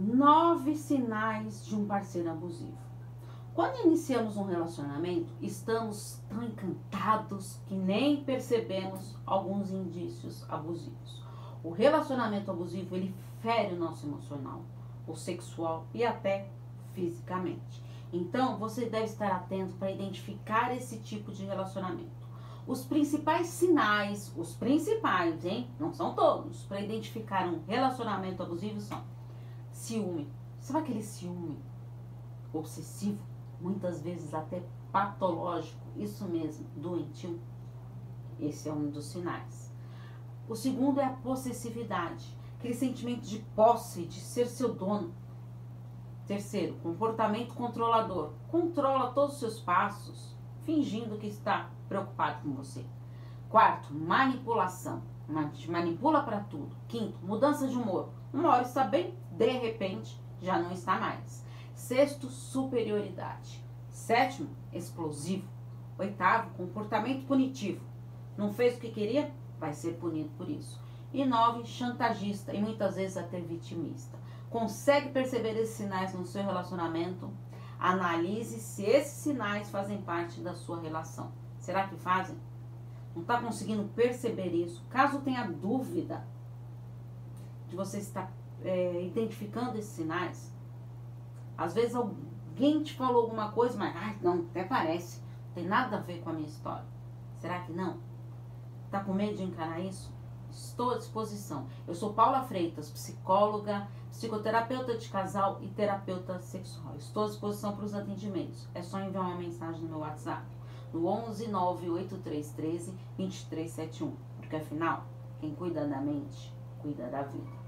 Nove sinais de um parceiro abusivo. Quando iniciamos um relacionamento, estamos tão encantados que nem percebemos alguns indícios abusivos. O relacionamento abusivo ele fere o nosso emocional, o sexual e até fisicamente. Então, você deve estar atento para identificar esse tipo de relacionamento. Os principais sinais, os principais, hein? Não são todos, para identificar um relacionamento abusivo são ciúme. Sabe aquele ciúme obsessivo, muitas vezes até patológico, isso mesmo, doentio? Esse é um dos sinais. O segundo é a possessividade, aquele sentimento de posse, de ser seu dono. Terceiro, comportamento controlador. Controla todos os seus passos, fingindo que está preocupado com você. Quarto, manipulação. Manipula para tudo. Quinto, mudança de humor. Uma hora está bem, de repente já não está mais. Sexto, superioridade. Sétimo, explosivo. Oitavo, comportamento punitivo. Não fez o que queria? Vai ser punido por isso. E nove, chantagista e muitas vezes até vitimista. Consegue perceber esses sinais no seu relacionamento? Analise se esses sinais fazem parte da sua relação. Será que fazem? Não está conseguindo perceber isso? Caso tenha dúvida de você estar é, identificando esses sinais, às vezes alguém te falou alguma coisa, mas ai, não, até parece, não tem nada a ver com a minha história. Será que não? Está com medo de encarar isso? Estou à disposição. Eu sou Paula Freitas, psicóloga, psicoterapeuta de casal e terapeuta sexual. Estou à disposição para os atendimentos. É só enviar uma mensagem no meu WhatsApp, no 11 98313 2371. Porque afinal, quem cuida da mente, cuida da vida.